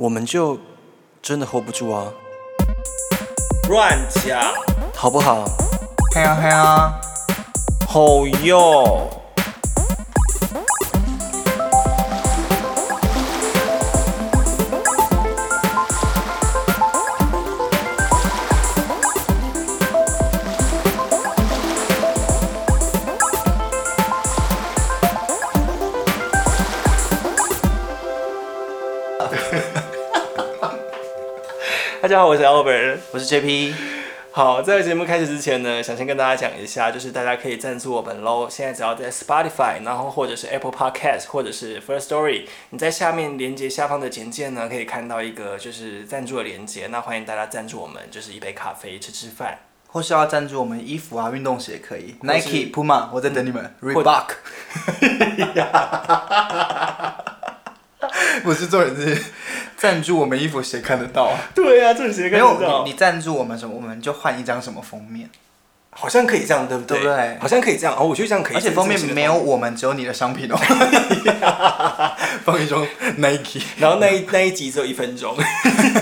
我们就真的 hold 不住啊，乱讲，好不好？嘿呀嘿呀，好哟。家好，我是 Albert。我是 JP。好，在节目开始之前呢，想先跟大家讲一下，就是大家可以赞助我们喽。现在只要在 Spotify，然后或者是 Apple Podcast，或者是 First Story，你在下面连接下方的简介呢，可以看到一个就是赞助的连接。那欢迎大家赞助我们，就是一杯咖啡，吃吃饭。或是要赞助我们衣服啊、运动鞋也可以，Nike、Puma，我在等你们。或 Reebok，不是重点是赞助我们衣服，谁看得到啊？对啊，这种谁没有你，你赞助我们什么，我们就换一张什么封面，好像可以这样，对不对？对不对好像可以这样。哦，我觉得这样可以。而且封面没有我们，只有你的商品哦。放一双 Nike，然后那一那一集只有一分钟，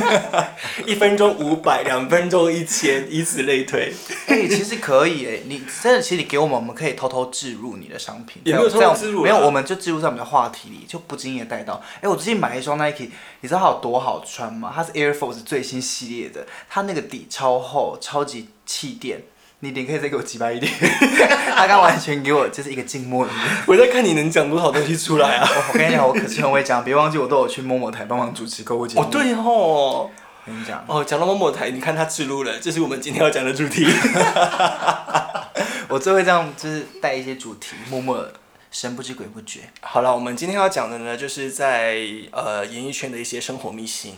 一分钟五百，两分钟一千，以此类推。哎、其实可以哎，你真的，其实你给我们，我们可以偷偷置入你的商品，也没有这样偷偷置入啊没有，我们就置入在我们的话题里，就不经意的带到。哎、我最近买了一双 Nike，你知道它有多好穿吗？它是 Air Force 最新系列的，它那个底超厚，超级气垫。你脸可以再给我挤白一点，他刚完全给我就是一个静默的。我在看你能讲多少东西出来啊！我我跟你讲，我可是很会讲，别忘记我都有去某某台帮忙主持购物节目。哦，，对吼，我跟你讲，哦，讲到某某台，你看他植入了，这是我们今天要讲的主题。我最会这样，就是带一些主题，默默神不知鬼不觉。好了，我们今天要讲的呢，就是在呃演艺圈的一些生活秘辛。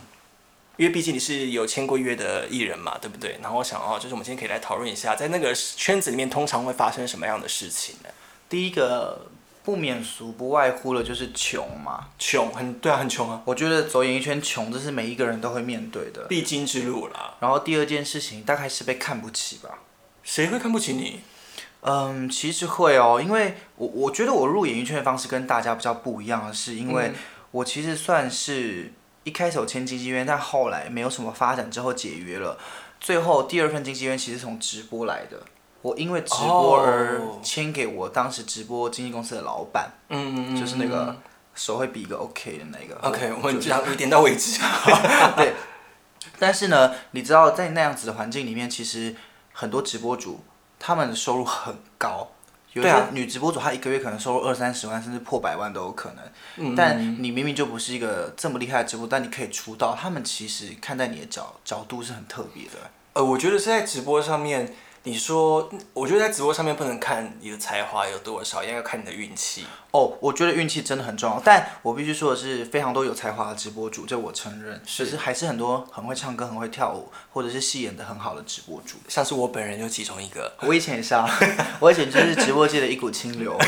因为毕竟你是有签过约的艺人嘛，对不对？然后我想哦，就是我们今天可以来讨论一下，在那个圈子里面通常会发生什么样的事情呢？第一个不免俗，不外乎的就是穷嘛。穷，很对啊，很穷啊，我觉得走演艺圈穷，这是每一个人都会面对的。必经之路啦。然后第二件事情大概是被看不起吧。谁会看不起你？嗯，其实会哦，因为我我觉得我入演艺圈的方式跟大家比较不一样的是，因为嗯我其实算是一开始有签经纪约，但后来没有什么发展之后解约了。最后第二份经纪约其实从直播来的，我因为直播而哦签给我当时直播经纪公司的老板，嗯，就是那个手会比一个 OK 的那个。OK，我们讲一点到为止。对，但是呢，你知道在那样子的环境里面，其实很多直播主他们的收入很高，有些对啊女直播主她一个月可能收入二三十万，甚至破百万都有可能。嗯但你明明就不是一个这么厉害的直播，但你可以出道，他们其实看待你的角角度是很特别的。呃，我觉得是在直播上面，你说，我觉得在直播上面不能看你的才华有多少，应该要看你的运气。哦，我觉得运气真的很重要，但我必须说的是，非常多有才华的直播主，这我承认，是只是还是很多很会唱歌、很会跳舞，或者是戏演的很好的直播主。像是我本人就其中一个。我以前也是啊，我以前就是直播界的一股清流，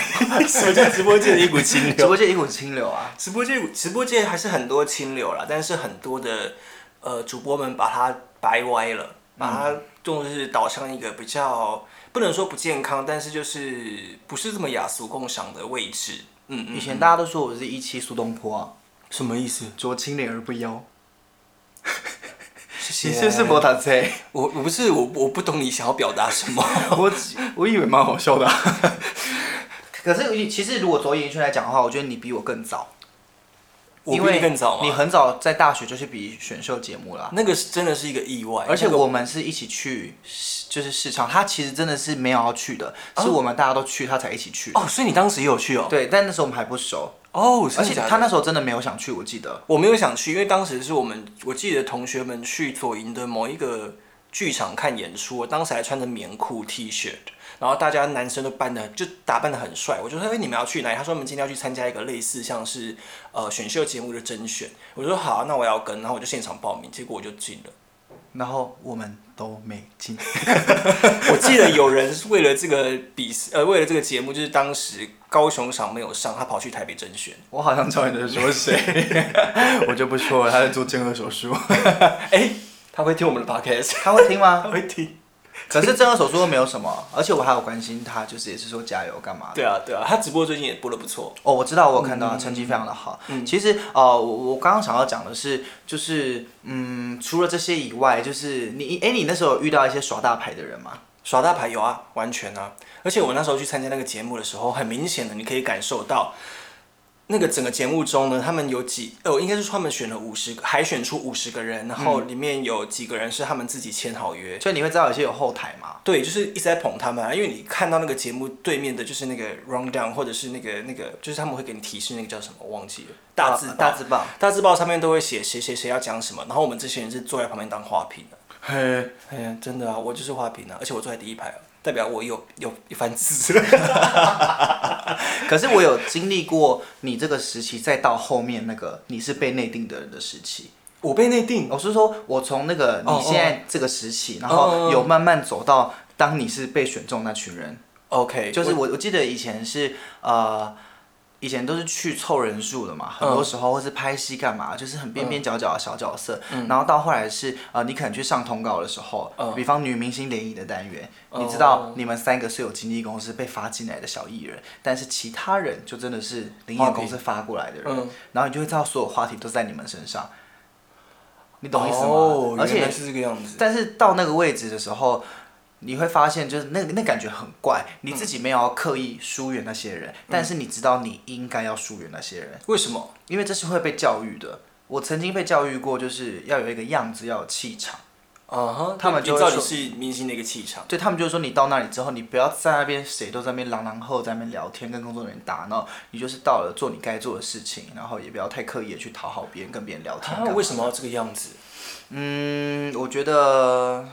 什么叫直播界的一股清流直播界一股清流啊。直播界直播界还是很多清流啦，但是很多的呃主播们把它掰歪了，把它就是导向一个比较不能说不健康，但是就是不是这么雅俗共赏的位置。嗯嗯，以前大家都说我是一期苏东坡啊，什么意思？濯清涟而不妖。谢你是不是博塔车？我我不是我我不懂你想要表达什么。我只我以为蛮好笑的啊、可是其实如果走演艺圈来讲的话，我觉得你比我更早，因为你更早吗？你很早在大学就去比选秀节目了啊。那个是真的是一个意外，而且我们是一起去，就是市场，他其实真的是没有要去的，是我们大家都去，他才一起去。哦，所以你当时也有去哦。对，但那时候我们还不熟，哦，而且他那时候真的没有想去，我记得。我没有想去，因为当时是我们我记得同学们去左营的某一个剧场看演出，我当时还穿着棉裤 T 恤，然后大家男生都扮的就打扮的很帅，我就说哎、你们要去哪里？他说我们今天要去参加一个类似像是呃选秀节目的甄选，我说好啊、那我要跟，然后我就现场报名，结果我就进了。然后我们都没进。我记得有人是为了这个比赛，呃，为了这个节目，就是当时高雄场没有上，他跑去台北甄选。我好像知道你在说谁，我就不说了。他在做健颌手术，哎、他会听我们的 podcast，他会听吗？他？会听。可是正颌手术又没有什么，而且我还有关心他，就是也是说加油干嘛的。对啊，对啊，他直播最近也播的不错。哦，我知道，我有看到他成绩非常的好。嗯其实呃，我我刚刚想要讲的是，就是嗯，除了这些以外，就是你哎，你那时候有遇到一些耍大牌的人吗？耍大牌有啊，完全啊！而且我那时候去参加那个节目的时候，很明显的你可以感受到，那个整个节目中呢，他们有几哦，应该是他们选了五十个，海选出五十个人，然后里面有几个人是他们自己签好约。所以你会知道有些有后台嘛？对，就是一直在捧他们啊，因为你看到那个节目对面的就是那个 round down，或者是那个那个，就是他们会给你提示那个叫什么，我忘记了，大字啊大字报。大字报上面都会写谁谁谁要讲什么，然后我们这些人是坐在旁边当花瓶的。嘿，哎呀，真的啊，我就是花瓶啊，而且我坐在第一排啊，代表我有有一番资。可是我有经历过你这个时期，再到后面那个你是被内定的人的时期。我被内定，我是说，我从那个哦你现在这个时期，然哦后有慢慢走到当你是被选中那群人。OK，就是我我记得以前是呃，以前都是去凑人数的嘛，很多时候或是拍戏干嘛，就是很边边角角的小角色。然后到后来是呃，你可能去上通告的时候，嗯比方女明星联谊的单元，哦你知道你们三个是有经纪公司被发进来的小艺人，但是其他人就真的是灵演公司发过来的人，嗯然后你就会知道所有话题都在你们身上。你懂意思吗？哦，而且是这个样子。但是到那个位置的时候，你会发现，就是那那感觉很怪。你自己没有要刻意疏远那些人，但是你知道你应该要疏远那些人，为什么？因为这是会被教育的。我曾经被教育过，就是要有一个样子，要有气场。啊哈，他们就会说你知道你是明星的一个气场。对他们就是说，你到那里之后，你不要在那边谁都在那边朗朗后在那边聊天，跟工作人员打闹，你就是到了做你该做的事情，然后也不要太刻意的去讨好别人，跟别人聊天为什么要这个样子？嗯，我觉得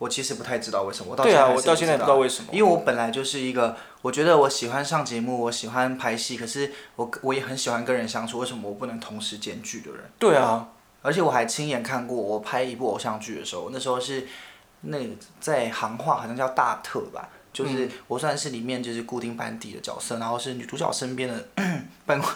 我其实不太知道为什么。我到现在我到现在不知道为什么。因为我本来就是一个，我觉得我喜欢上节目，我喜欢拍戏，可是我我也很喜欢跟人相处，为什么我不能同时兼具的人？对啊，而且我还亲眼看过，我拍一部偶像剧的时候，那时候是那个在行话好像叫大特吧，就是嗯。我算是里面就是固定班底的角色，然后是女主角身边的办公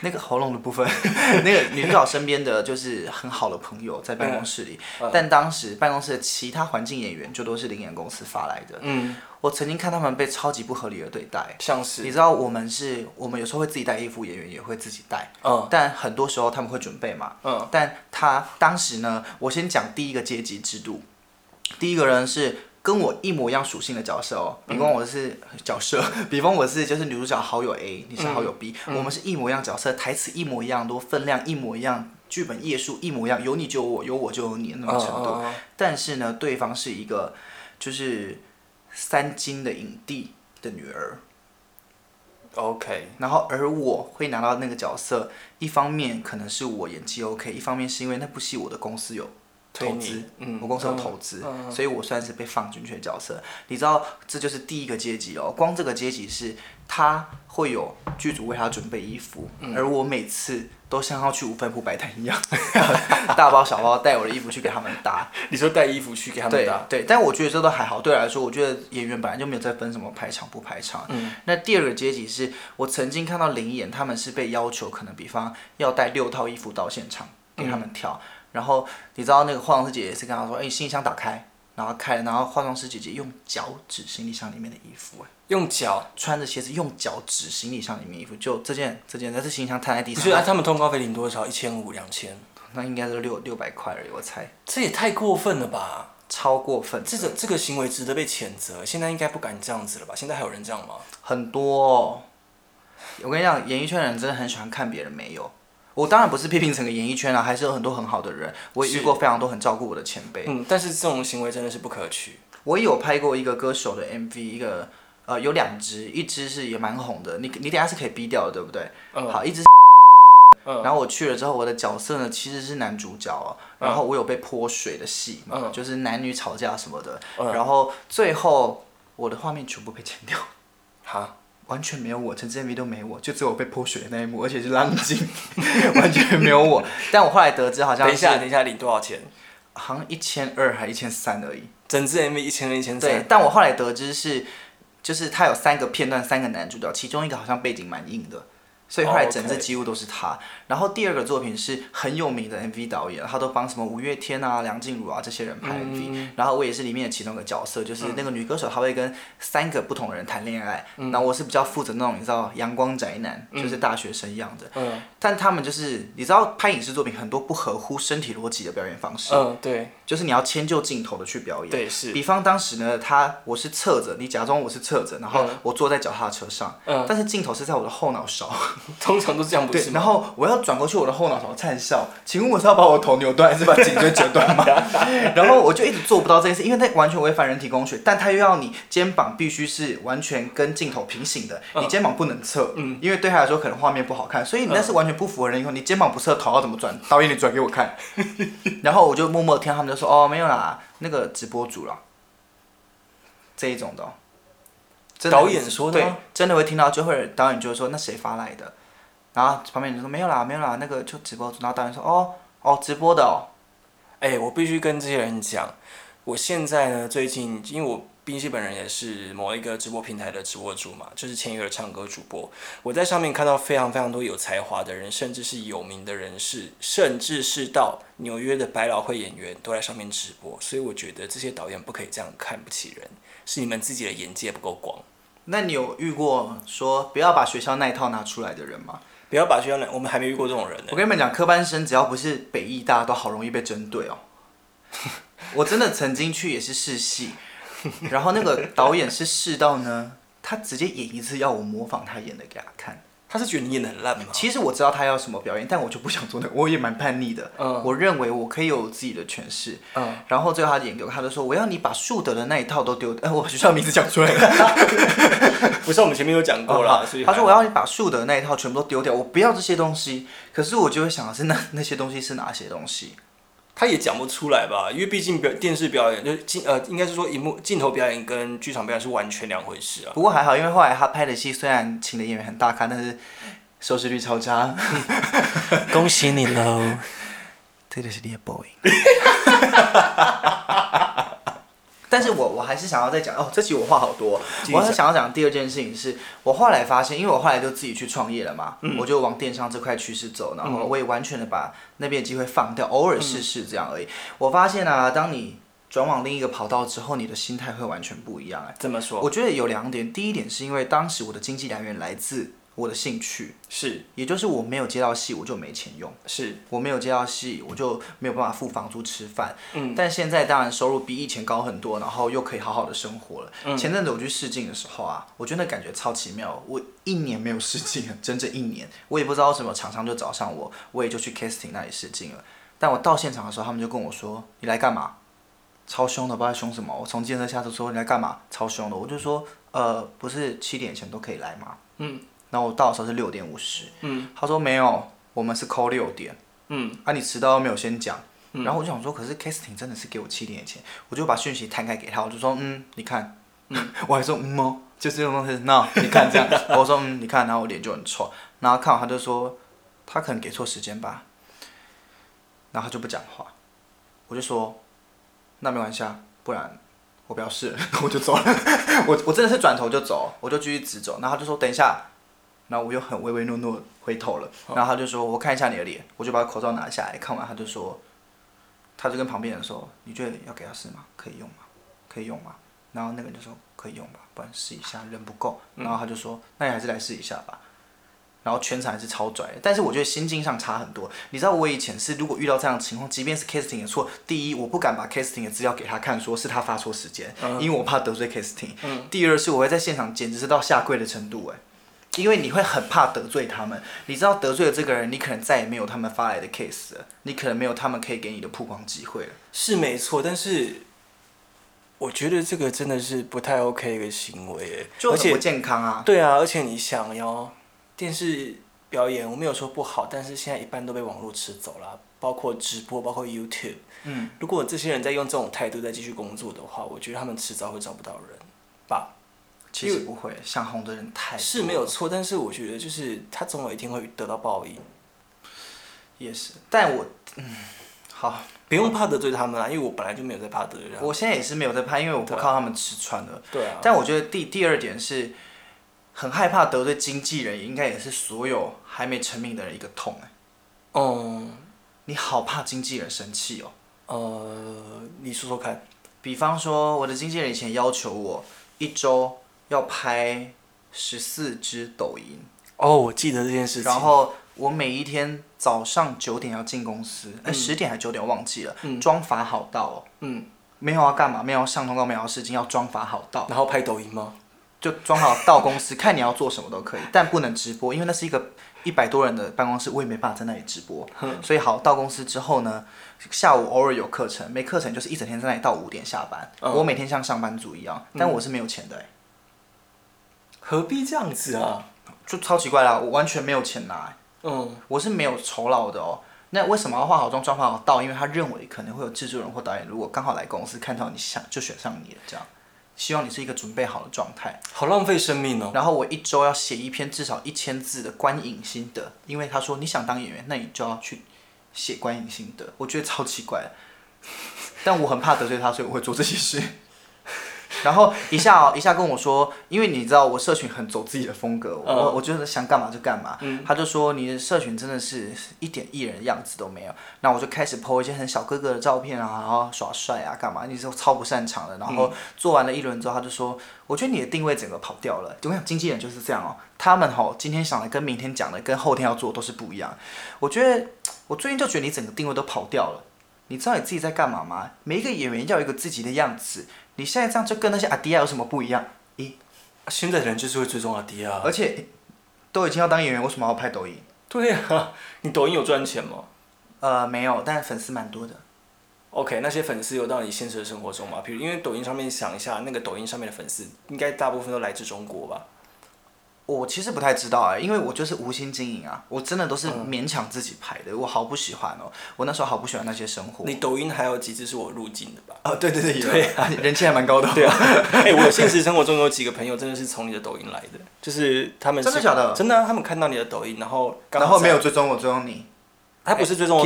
那个喉咙的部分，那个女主角身边的就是很好的朋友在办公室里，嗯。但当时办公室的其他环境演员就都是灵演公司发来的，嗯，我曾经看他们被超级不合理的对待。像是。你知道我们是，我们有时候会自己带衣服，演员也会自己带，嗯。但很多时候他们会准备嘛，嗯。但他当时呢，我先讲第一个阶级制度，第一个人是跟我一模一样属性的角色哦，比方我是角色，比方我是就是女主角好友 A，你是好友 B，、我们是一模一样角色，台词一模一样多，分量一模一样。剧本页数一模一样，有你就有我，有我就有你的那种程度。但是呢，对方是一个就是三金的影帝的女儿，OK，然后而我会拿到那个角色，一方面可能是我演技 OK，一方面是因为那部戏我的公司有投资，嗯我公司有投资，所以我算是被放进去的角色。你知道，这就是第一个阶级哦。光这个阶级是他会有剧组为他准备衣服，嗯而我每次都像要去五分铺摆摊一样，大包小包带我的衣服去给他们搭。你说带衣服去给他们对打，对，但我觉得这都还好。对我来说，我觉得演员本来就没有在分什么排场不排场。嗯那第二个阶级是我曾经看到灵演，他们是被要求可能比方要带六套衣服到现场给他们挑，然后你知道那个化妆师姐姐是跟他说，哎、你行李箱打开，然后开了，然后化妆师姐姐用脚指行李箱里面的衣服、哎，用脚。穿着鞋子用脚指行李箱里面衣服，就这件这件，但是行李箱摊在地不是啊，上，他们通告费领多少？一千五、两千，那应该是六六百块而已，我猜，这也太过分了吧？超过分。这个这个行为值得被谴责。现在应该不敢这样子了吧？现在还有人这样吗？很多、哦。我跟你讲，演艺圈的人真的很喜欢看别人没有。我当然不是批评整个演艺圈啊，还是有很多很好的人。我也遇过非常多很照顾我的前辈。嗯，但是这种行为真的是不可取。我也有拍过一个歌手的 MV，一个呃有两支，一只是也蛮红的，你你等下是可以逼掉的，对不对？嗯好，一支。嗯然后我去了之后，我的角色呢其实是男主角哦，然后我有被泼水的戏嘛，嗯就是男女吵架什么的，嗯然后最后我的画面全部被剪掉。哈，完全没有我，整支 MV 都没我，就只有我被泼水的那一幕，而且是浪景，完全没有我。但我后来得知，好像等一下，等一下，领多少钱？好像一千二还一千三而已。整支 MV 一千二、一千对三。，但我后来得知是，就是他有三个片段，三个男主角，其中一个好像背景蛮硬的，所以后来哦整支几乎都是他。然后第二个作品是很有名的 MV 导演，他都帮什么五月天啊、梁静茹啊这些人拍 MV，、然后我也是里面的其中一个角色，就是那个女歌手，她会跟三个不同的人谈恋爱，然后我是比较负责那种你知道阳光宅男，就是大学生一样的。嗯。但他们就是你知道拍影视作品很多不合乎身体逻辑的表演方式，嗯，对。就是你要迁就镜头的去表演。对是，比方当时呢，他我是侧着，你假装我是侧着，然后嗯。我坐在脚踏车上，嗯。但是镜头是在我的后脑勺，通常都是这样，不对是，吗？然后我要转过去我的后脑勺灿笑，请问我是要把我头扭断，还是把颈椎折断吗？然后我就一直做不到这件事，因为它完全违反人体工学，但他又要你肩膀必须是完全跟镜头平行的，你肩膀不能侧，嗯因为对他来说可能画面不好看，所以你那是完全不符合人以后，你肩膀不侧，头要怎么转？导演你转给我看，然后我就默默听他们就说哦没有啦，那个直播主了，这一种的、哦。导演说的对，真的会听到，就会导演就会说那谁发来的，然后旁边人就说没有啦没有啦，那个就直播主，然后导演说哦哦直播的哦，哎、我必须跟这些人讲，我现在呢，最近因为我冰西本人也是某一个直播平台的直播主嘛，就是签约的唱歌主播，我在上面看到非常非常多有才华的人，甚至是有名的人士，甚至是到纽约的百老汇演员都在上面直播，所以我觉得这些导演不可以这样看不起人，是你们自己的眼界不够广。那你有遇过说不要把学校那一套拿出来的人吗？不要把学校那，我们还没遇过这种人呢我。跟你们讲，科班生只要不是北艺大，都好容易被针对哦。我真的曾经去也是试戏，然后那个导演是试到呢，他直接演一次要我模仿他演的给他看。他是觉得你演的很烂吗？其实我知道他要什么表演，但我就不想做那个，我也蛮叛逆的。嗯我认为我可以有自己的诠释。嗯，然后最后他演给我，他就说我要你把树德的那一套都丢，哎，我学校名字讲出来了。不是我们前面有讲过了，哦所以他说我要你把树德那一套全部都丢掉，我不要这些东西。可是我就会想的是那那些东西是哪些东西？他也讲不出来吧，因为毕竟表电视表演就是镜呃，应该是说荧幕镜头表演跟剧场表演是完全两回事啊。不过还好，因为后来他拍的戏虽然请的演员很大咖，但是收视率超差。恭喜你喽！这个是你的 boy。但是我我还是想要再讲哦，这期我话好多。我还想要讲第二件事情是，我后来发现，因为我后来就自己去创业了嘛，我就往电商这块趋势走，然后我也完全的把那边的机会放掉，偶尔试试这样而已。我发现啊，当你转往另一个跑道之后，你的心态会完全不一样哎。这么说我觉得有两点，第一点是因为当时我的经济来源来自我的兴趣，是也就是我没有接到戏，我就没钱用。是，我没有接到戏，我就没有办法付房租吃饭。嗯但现在当然收入比以前高很多，然后又可以好好的生活了。嗯前阵子我去试镜的时候啊，我觉得那感觉超奇妙。我一年没有试镜了，整整一年，我也不知道为什么厂商就找上我，我也就去 casting 那里试镜了。但我到现场的时候，他们就跟我说：“你来干嘛？”超凶的，不知道凶什么。我从健身下车说：“你来干嘛？”超凶的，我就说：“呃，不是七点前都可以来吗？”嗯然后我到的时候是六点五十，嗯他说没有，我们是扣六点。嗯啊，你迟到又没有先讲，然后我就想说，可是 casting 真的是给我七点前，我就把讯息摊开给他，我就说，嗯，你看，嗯，我还说，嗯哦，就是这种东西，那你看这样，我说，嗯，你看，然后我脸就很臭，然后看完他就说，他可能给错时间吧，然后他就不讲话，我就说，那没关系啊，不然我不要试了，我就走了，我我真的是转头就走，我就继续直走，然后他就说，等一下。然后我又很唯唯诺诺回头了，然后他就说：“我看一下你的脸。”我就把口罩拿下来，看完他就说，他就跟旁边人说：“你觉得要给他试吗？可以用吗？可以用吗？”然后那个人就说：“可以用吧，不然试一下，人不够。”然后他就说：“那你还是来试一下吧。”然后全场还是超拽，但是我觉得心境上差很多。你知道我以前是如果遇到这样的情况，即便是 casting 的错，第一我不敢把 casting 的资料给他看，说是他发错时间，因为我怕得罪 casting。第二是我会在现场简直是到下跪的程度，哎。因为你会很怕得罪他们，你知道得罪了这个人，你可能再也没有他们发来的 case 了，你可能没有他们可以给你的曝光机会了。是没错，但是我觉得这个真的是不太 OK 的一个行为，而且就很不健康啊。对啊，而且你想哟，电视表演我没有说不好，但是现在一般都被网络吃走了，包括直播，包括 YouTube。嗯，如果这些人在用这种态度再继续工作的话，我觉得他们迟早会找不到人吧。其实不会，想红的人太多是没有错，但是我觉得就是他总有一天会得到报应，也是，但我嗯，好，不用怕得罪他们啊，因为我本来就没有在怕得罪他们。我现在也是没有在怕，因为我不靠他们吃穿的。对啊，但我觉得第第二点是，很害怕得罪经纪人，也应该也是所有还没成名的人一个痛哎。嗯，你好怕经纪人生气哦。呃，你说说看。比方说，我的经纪人以前要求我一周要拍十四支抖音，哦，我记得这件事情。然后我每一天早上九点要进公司，哎、十点还九点忘记了，嗯妆法好到哦，嗯，没有要干嘛，没有要上通告，没有要事情，要妆法好到，然后拍抖音吗？就装好到公司，看你要做什么都可以，但不能直播，因为那是一个一百多人的办公室，我也没办法在那里直播。所以好到公司之后呢，下午偶尔有课程，没课程就是一整天在那里到五点下班。嗯我每天像上班族一样，但我是没有钱的、欸，何必这样子啊？就超奇怪啦，我完全没有钱拿、欸嗯，我是没有酬劳的哦。那为什么要化好妆、妆化好到？因为他认为可能会有制作人或导演，如果刚好来公司看到你想就选上你了，这样。希望你是一个准备好的状态。好浪费生命哦。然后我一周要写一篇至少一千字的观影心得，因为他说你想当演员，那你就要去写观影心得。我觉得超奇怪，但我很怕得罪他，所以我会做这些事。然后一下哦，一下跟我说，因为你知道我社群很走自己的风格，我、嗯我觉得想干嘛就干嘛。他就说你的社群真的是一点艺人的样子都没有。那我就开始 po 一些很小哥哥的照片啊，然后耍帅啊，干嘛？你是超不擅长的。然后做完了一轮之后，他就说，我觉得你的定位整个跑掉了。我想经纪人就是这样哦，他们吼今天想的跟明天讲的跟后天要做都是不一样。我觉得我最近就觉得你整个定位都跑掉了。你知道你自己在干嘛吗？每一个演员要有一个自己的样子。你现在这样就跟那些阿迪亚有什么不一样？咦，现在的人就是会追踪阿迪亚。而且都已经要当演员，为什么要拍抖音？对啊，你抖音有赚钱吗呃，没有，但粉丝蛮多的。？OK，那些粉丝有到你现实的生活中吗？比如，因为抖音上面想一下，那个抖音上面的粉丝，应该大部分都来自中国吧？我其实不太知道哎、因为我就是无心经营啊，我真的都是勉强自己拍的，我好不喜欢哦。我那时候好不喜欢那些生活。你抖音还有几支是我入境的吧？哦，对对对，有对啊，人气还蛮高的、对啊，哎、我现实生活中有几个朋友真的是从你的抖音来的，就是他们是真的假的真的啊、他们看到你的抖音，然后然后没有，追踪我，追踪你。他不是追踪我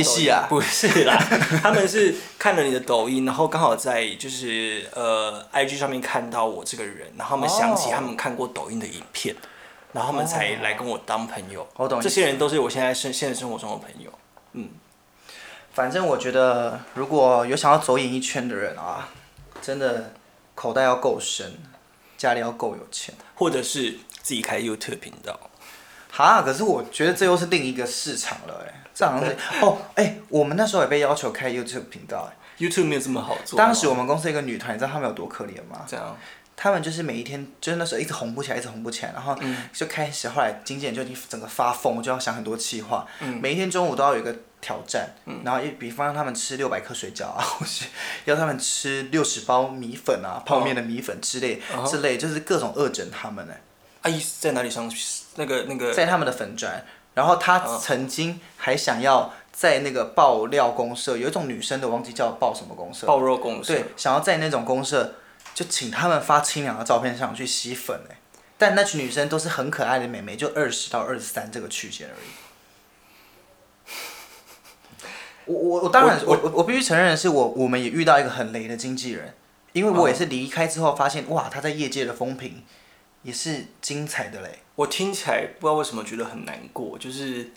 不是啦，他们是看了你的抖音，然后刚好在就是呃 IG 上面看到我这个人，然后他们想起哦他们看过抖音的影片，然后他们才来跟我当朋友。我懂这些人都是我现在生现实生活中的朋友。嗯反正我觉得，如果有想要走演艺圈的人啊，真的口袋要够深，家里要够有钱。或者是自己开 YouTube 频道，哈，可是我觉得这又是另一个市场了，哎，这好像是哦，哎，我们那时候也被要求开 YouTube 频道，哎，YouTube 没有这么好做吗。当时我们公司一个女团，你知道她们有多可怜吗？这样，他们就是每一天，就是那时候一直红不起来，一直红不起来，然后就开始后来经纪人就已经整个发疯，就要想很多企划，每一天中午都要有一个挑战，然后一比方让他们吃六百克水饺啊，或是要他们吃六十包米粉啊，泡面的米粉之类、之类，就是各种恶整他们呢，阿姨在哪里上？那个那个。在他们的粉砖，然后他曾经还想要在那个爆料公社，有一种女生的忘记叫爆什么公社，爆肉公社。对，想要在那种公社就请他们发清凉的照片上去吸粉哎，但那群女生都是很可爱的美眉，就二十到二十三这个区间而已。我我我当然我我我必须承认的是我我们也遇到一个很雷的经纪人，因为我也是离开之后发现哇他在业界的风评也是精彩的嘞。我听起来不知道为什么觉得很难过，就是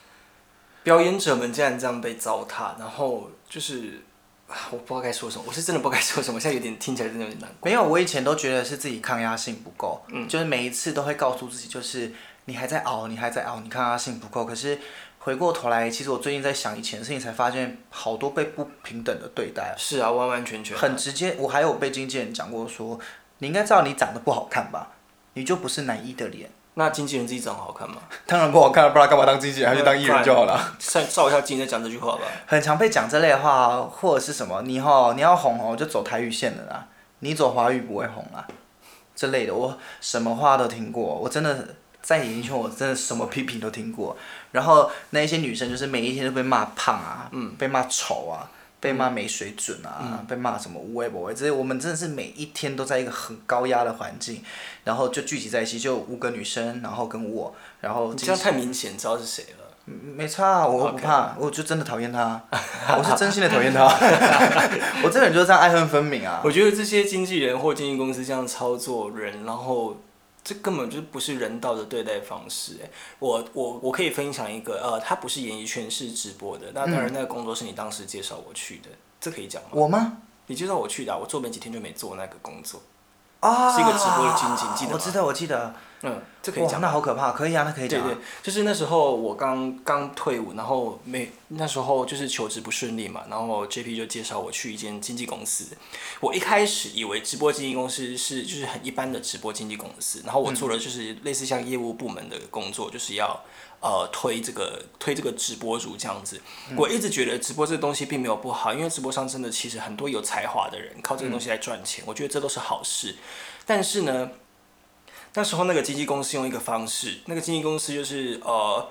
表演者们竟然这样被糟蹋，然后就是啊我不知道该说什么，我是真的不知道该说什么，现在有点听起来真的有点难过。没有，我以前都觉得是自己抗压性不够，就是每一次都会告诉自己，就是你还在熬，你还在熬，你抗压性不够。可是回过头来，其实我最近在想以前的事情，才发现好多被不平等的对待，是啊，完完全全很直接。我还有被经纪人讲过说，你应该知道你长得不好看吧，你就不是男一的脸。那经纪人自己长得好看吗？当然不好看了，不然干嘛当经纪人，还去当艺人就好了。照照一下镜再讲这句话吧。很常被讲这类的话，或者是什么，你吼你要红哦，就走台语线的啦，你走华语不会红啦，这类的，我什么话都听过，我真的在演艺圈，我真的什么批评都听过。然后那一些女生就是每一天都被骂胖啊，嗯，被骂丑啊，被骂没水准啊，被骂什么无微不微，这些我们真的是每一天都在一个很高压的环境，然后就聚集在一起，就五个女生，然后跟我，然后这样太明显，知道是谁了。没差、啊，我不怕我就真的讨厌他，我是真心的讨厌他，我这个人就是这样爱恨分明啊。我觉得这些经纪人或经纪公司这样操作人，然后这根本就不是人道的对待方式。哎，我我我可以分享一个，呃，他不是演艺圈，是直播的。那当然，那个工作是你当时介绍我去的，这可以讲吗？我吗？你介绍我去的，我做没几天就没做那个工作。啊，是一个直播的经济记得吗我知道，我记得。嗯，这可以，讲。那好可怕，可以啊，那可以讲啊。对对，就是那时候我刚刚退伍，然后没那时候就是求职不顺利嘛，然后 JP 就介绍我去一间经纪公司。我一开始以为直播经纪公司是就是很一般的直播经纪公司，然后我做的就是类似像业务部门的工作，就是要呃推这个推这个直播主这样子。我一直觉得直播这个东西并没有不好，因为直播上真的其实很多有才华的人靠这个东西来赚钱，我觉得这都是好事。但是呢，那时候那个经纪公司用一个方式，那个经纪公司就是呃，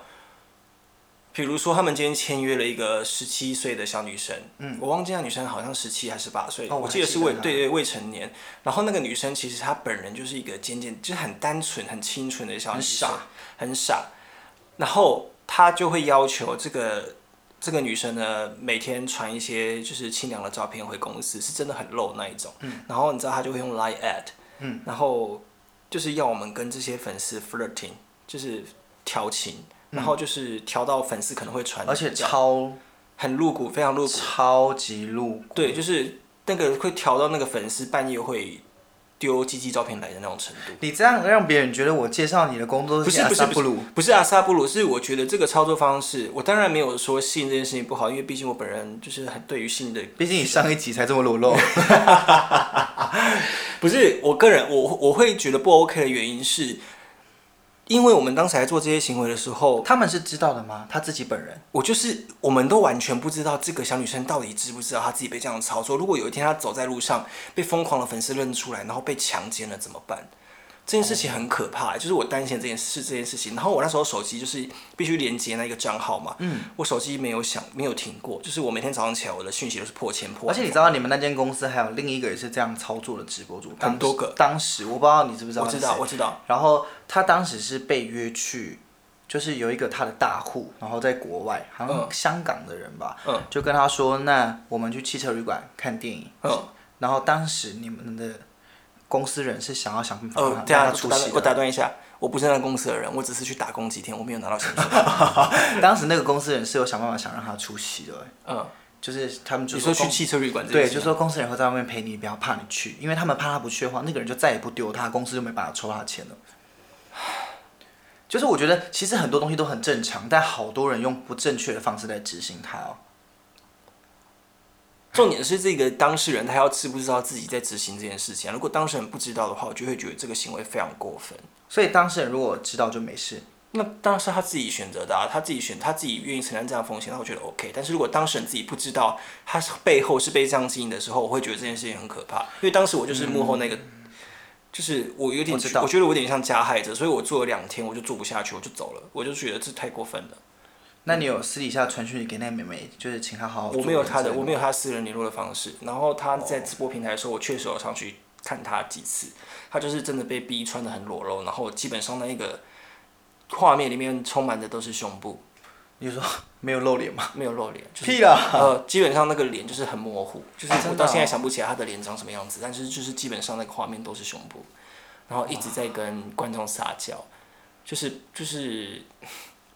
比如说他们今天签约了一个十七岁的小女生，嗯，我忘记那女生好像十七还是八岁，哦我我记得是未对对未成年。然后那个女生其实她本人就是一个简简就是很单纯、很清纯的小女生很生，傻很傻。然后她就会要求这个这个女生呢，每天传一些就是清凉的照片回公司，是真的很露那一种。嗯，然后你知道她就会用 Line at，嗯，然后就是要我们跟这些粉丝 flirting，就是调情，然后就是调到粉丝可能会传，而且超很露骨，非常露骨。超级露骨。对，就是那个会调到那个粉丝半夜会丢鸡鸡照片来的那种程度。你这样让别人觉得我介绍你的工作不是阿不是不是萨布鲁，不是阿萨布鲁，是我觉得这个操作方式，我当然没有说性这件事情不好，因为毕竟我本人就是很对于性的，毕竟你上一集才这么裸露。不是我个人我我会觉得不 OK 的原因是，因为我们当时在做这些行为的时候，他们是知道的吗？他自己本人？我就是我们都完全不知道这个小女生到底知不知道她自己被这样操作。如果有一天她走在路上被疯狂的粉丝认出来，然后被强奸了怎么办？这件事情很可怕，就是我担心这件事这件事情。然后我那时候手机就是必须连接那个账号嘛，嗯，我手机没有响，没有停过，就是我每天早上起来我的讯息都是破千破。而且你知道你们那间公司还有另一个也是这样操作的直播主，很多个当时我不知道你知不知道？我知道，我。知道，然后他当时是被约去，就是有一个他的大户，然后在国外，好像香港的人吧，嗯就跟他说，那我们去汽车旅馆看电影。嗯，然后当时你们的公司人是想要想办法让，他哦对啊，出席我打我打。断一下，我不是那个公司的人，我只是去打工几天，我没有拿到薪水。当时那个公司人是有想办法想让他出席的，嗯，就是他们就你说去汽车旅馆对，就说公司人会在外面陪你，不要怕你去，因为他们怕他不去的话，那个人就再也不丢他，公司就没办法抽他的钱了。就是我觉得其实很多东西都很正常，但好多人用不正确的方式在执行它哦。重点是这个当事人他要知不知道自己在执行这件事情啊、如果当事人不知道的话，我就会觉得这个行为非常过分。所以当事人如果知道就没事。那当然是他自己选择的啊，他自己选，他自己愿意承担这样风险，那我觉得 OK。但是如果当事人自己不知道他是背后是被这样经营的时候，我会觉得这件事情很可怕。因为当时我就是幕后那个，就是我有点，我知道觉得我有点像加害者，所以我做了两天我就做不下去，我就走了，我就觉得这太过分了。那你有私底下传讯息给那个妹妹，就是请她好好我没有她的，我没有她私人联络的方式。然后她在直播平台的时候，我确实有上去看她几次。她就是真的被逼穿的很裸露，然后基本上那一个画面里面充满的都是胸部，你说 没有露脸吗？没有露脸，就是屁啦！呃，基本上那个脸就是很模糊，就是我到现在哦想不起来她的脸长什么样子，但是就是基本上那个画面都是胸部，然后一直在跟观众撒娇，就是就是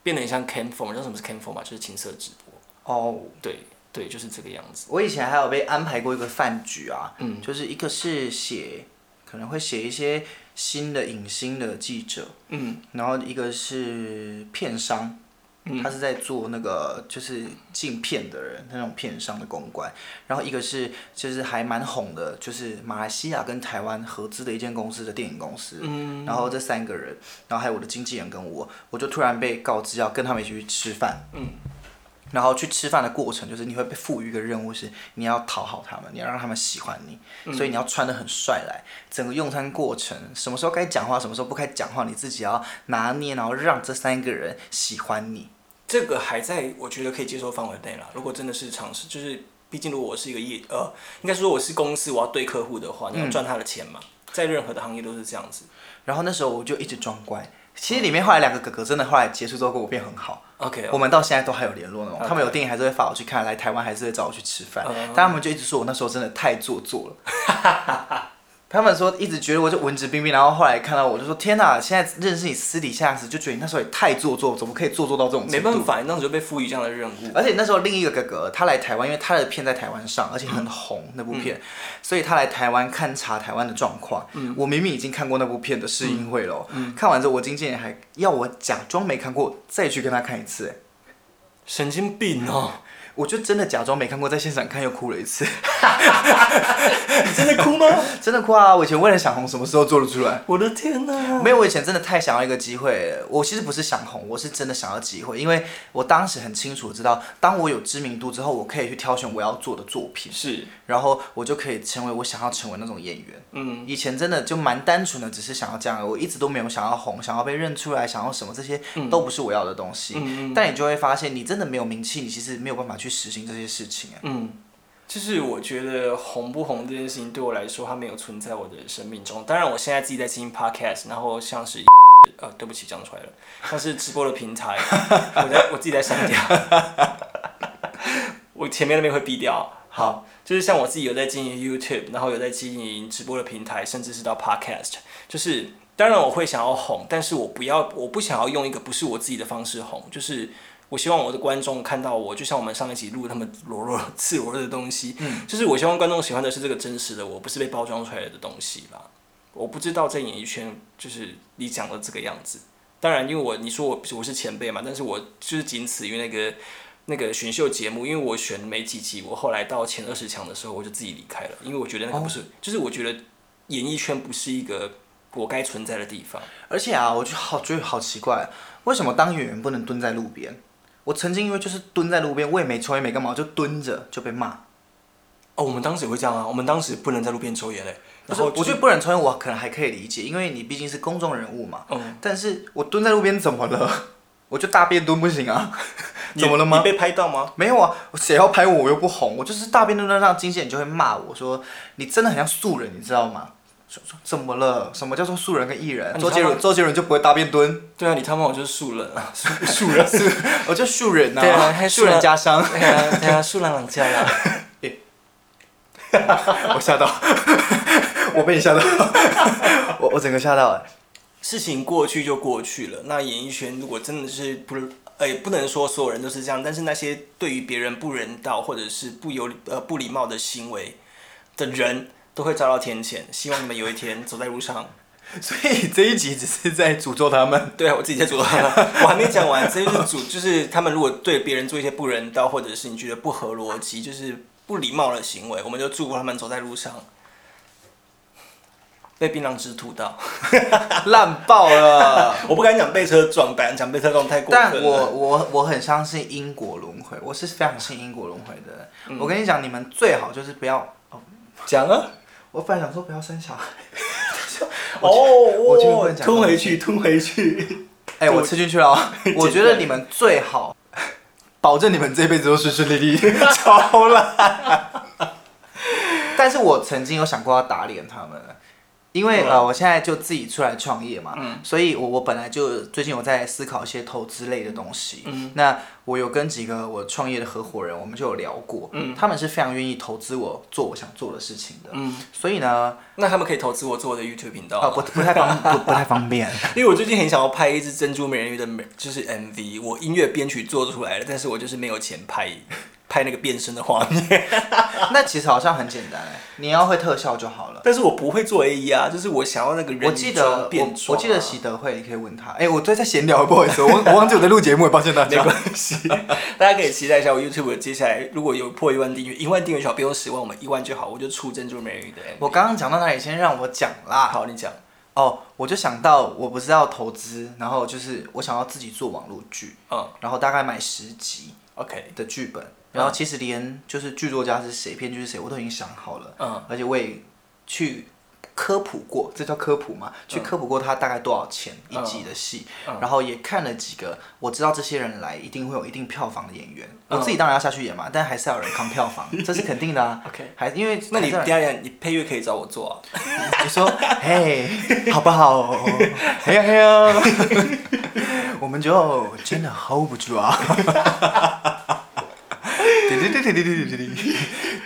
变得很像 cam phone，你知道什么是 cam phone 吗？就是情色直播，哦，对对，就是这个样子。我以前还有被安排过一个饭局啊，嗯就是一个是写，可能会写一些新的影星的记者，嗯然后一个是片商，他是在做那个就是镜片的人，那种片商的公关，然后一个是就是还蛮红的，就是马来西亚跟台湾合资的一间公司的电影公司，嗯。然后这三个人，然后还有我的经纪人跟我，我就突然被告知要跟他们一起去吃饭，嗯。然后去吃饭的过程，就是你会被赋予一个任务，是你要讨好他们，你要让他们喜欢你，嗯。所以你要穿的很帅来。整个用餐过程，什么时候该讲话，什么时候不该讲话，你自己要拿捏，然后让这三个人喜欢你。这个还在我觉得可以接受范围内啦。如果真的是尝试，就是毕竟如果我是一个业呃，应该说我是公司，我要对客户的话，你要赚他的钱嘛，在任何的行业都是这样子。然后那时候我就一直装乖。其实里面后来两个哥哥真的后来结束之后跟我变很好，OK，我们到现在都还有联络那种。OK 他们有电影还是会发我去看，来台湾还是会找我去吃饭嗯，但他们就一直说我那时候真的太做作了。他们说一直觉得我就文质彬彬，然后后来看到我就说天哪，现在认识你私底下时就觉得你那时候也太做作，怎么可以做作到这种程度？没办法，你当时就被赋予这样的任务。而且那时候另一个哥哥他来台湾，因为他的片在台湾上，而且很红那部片，所以他来台湾勘察台湾的状况。我明明已经看过那部片的试映会了，看完之后我经纪人还要我假装没看过，再去跟他看一次。哎神经病哦！我就真的假装没看过，在现场看又哭了一次。你真的哭吗？真的哭啊！我以前为了想红，什么时候做得出来？我的天哪！没有，我以前真的太想要一个机会了。我其实不是想红，我是真的想要机会，因为我当时很清楚知道，当我有知名度之后，我可以去挑选我要做的作品，是，然后我就可以成为我想要成为那种演员。嗯，以前真的就蛮单纯的，只是想要这样，我一直都没有想要红，想要被认出来，想要什么这些都不是我要的东西。嗯但你就会发现，你真的没有名气，你其实没有办法去实行这些事情。啊，嗯，就是我觉得红不红这件事情对我来说，它没有存在我的生命中。当然，我现在自己在经营 podcast，然后像是呃，对不起，讲出来了，像是直播的平台，我在我自己在删掉，我前面那边会逼掉。好，就是像我自己有在经营 YouTube，然后有在经营直播的平台，甚至是到 podcast，就是当然我会想要红，但是我不要，我不想要用一个不是我自己的方式红，就是。我希望我的观众看到我，就像我们上一集录他们裸露 赤裸的东西，嗯，就是我希望观众喜欢的是这个真实的我，不是被包装出来的东西啦。我不知道在演艺圈就是你讲的这个样子，当然因为我你说我我是前辈嘛，但是我就是仅此于那个那个选秀节目，因为我选没几集，我后来到前二十强的时候我就自己离开了，因为我觉得那个不是，就是我觉得演艺圈不是一个我该存在的地方。而且啊，我就好觉得好奇怪，为什么当演员不能蹲在路边？我曾经因为就是蹲在路边，我也没抽烟没干嘛，我就蹲着就被骂。哦，我们当时也会这样啊，我们当时不能在路边抽烟嘞。然后我觉得不能抽烟，我可能还可以理解，因为你毕竟是公众人物嘛。嗯。但是我蹲在路边怎么了？我就大便蹲不行啊？怎么了吗？你被拍到吗？没有啊，谁要拍我？我又不红，我就是大便蹲蹲让经纪人就会骂我说你真的很像素人，你知道吗？怎么了？什么叫做素人跟艺人？周杰伦，周杰伦就不会大便蹲？对啊，你他妈我就是素人啊，素人，素，我就素人呐。对啊，还素人加商。对啊，对啊，素人两家啦。我吓到，我被你吓到，我我整个吓到哎。事情过去就过去了。那演艺圈如果真的是不，哎，不能说所有人都是这样，但是那些对于别人不人道或者是不有呃不礼貌的行为的人。都会遭到天谴。希望你们有一天走在路上。所以这一集只是在诅咒他们。对啊，我自己在诅咒他们。我还没讲完，这就是诅，就是他们如果对别人做一些不人道，或者是你觉得不合逻辑，就是不礼貌的行为，我们就祝福他们走在路上 被槟榔汁吐到，烂爆了。我不敢讲被车撞，但讲被车撞太过分了。但我我我很相信因果轮回，我是非常信因果轮回的。我跟你讲，你们最好就是不要讲啊。我本来想说不要生小孩，哦，我就吞回去，吞回去。哎，我吃进去了。我觉得你们最好，保证你们这辈子都顺顺利利。超烂。但是我曾经有想过要打脸他们。因为呃，我现在就自己出来创业嘛，所以我我本来就最近我在思考一些投资类的东西。那我有跟几个我创业的合伙人，我们就有聊过，他们是非常愿意投资我做我想做的事情的。所以呢，那他们可以投资我做我的 YouTube 频道啊，不不太方不不太方便。因为我最近很想要拍一支珍珠美人鱼的美，就是 MV，我音乐编曲做出来了，但是我就是没有钱拍。拍那个变身的画面，那其实好像很简单哎，你要会特效就好了。但是我不会做 A E 啊，就是我想要那个人。我记得我我记得喜德会，你可以问他。哎，我最在闲聊，不好意思，我 我忘记我在录节目，抱歉大家。没关系，大家可以期待一下我 YouTube 接下来如果有破一万订阅，一万订阅小不用十万，我们一万就好，我就出珍珠美人鱼的。我刚刚讲到哪里？先让我讲啦。好，你讲。哦，我就想到我不是要投资，然后就是我想要自己做网络剧，嗯，然后大概买十集，OK 的剧本。然后其实连就是剧作家是谁，编剧是谁，我都已经想好了。嗯，而且我也去科普过，这叫科普嘛？去科普过他大概多少钱一集的戏，然后也看了几个，我知道这些人来一定会有一定票房的演员。我自己当然要下去演嘛，但还是要有人扛票房，这是肯定的啊。OK，还因为那你第二年你配乐可以找我做啊？你说嘿，好不好？嘿 呀嘿呀，我们就真的 hold 不住啊。滴滴滴滴滴滴滴滴，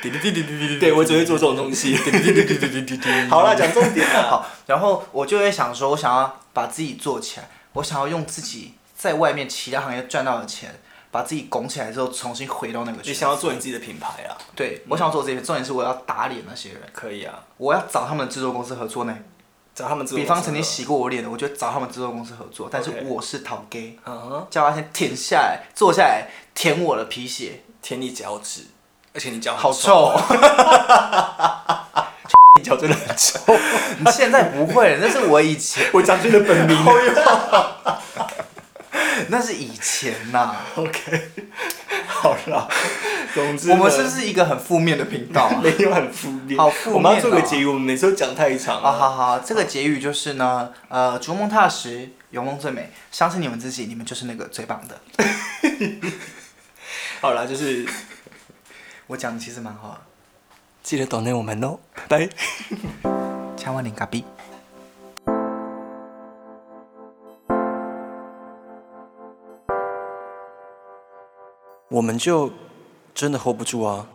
滴滴滴滴滴滴对我只会做这种东西。好啦，讲重点了。好，然后我就会想说，我想要把自己做起来，我想要用自己在外面其他行业赚到的钱，把自己拱起来之后，重新回到那个。你想要做你自己的品牌啊？对，我想要做这些，重点是我要打脸那些人，可以啊，我要找他们的制作公司合作呢。找他们制作比方曾经洗过我脸的，我就找他们制作公司合作，但是 OK 我是讨 gay，叫他先舔下来，坐下来舔我的皮鞋，舔你脚趾，而且你脚很好臭，哦！你脚真的很臭。你 现在不会了，那是我以前，我讲出你的本名。那是以前呐、OK，好了，总之我们是不是一个很负面的频道啊？没有很负面？好负面哦我们要做个结语，我们每次都讲太长好了。好好，这个结语就是呢，呃，逐梦踏实，有梦最美，相信你们自己，你们就是那个最棒的。好啦，就是我讲的其实蛮好的，记得懂内我们哦，拜拜。千万零嘎逼。我们就真的 hold 不住啊。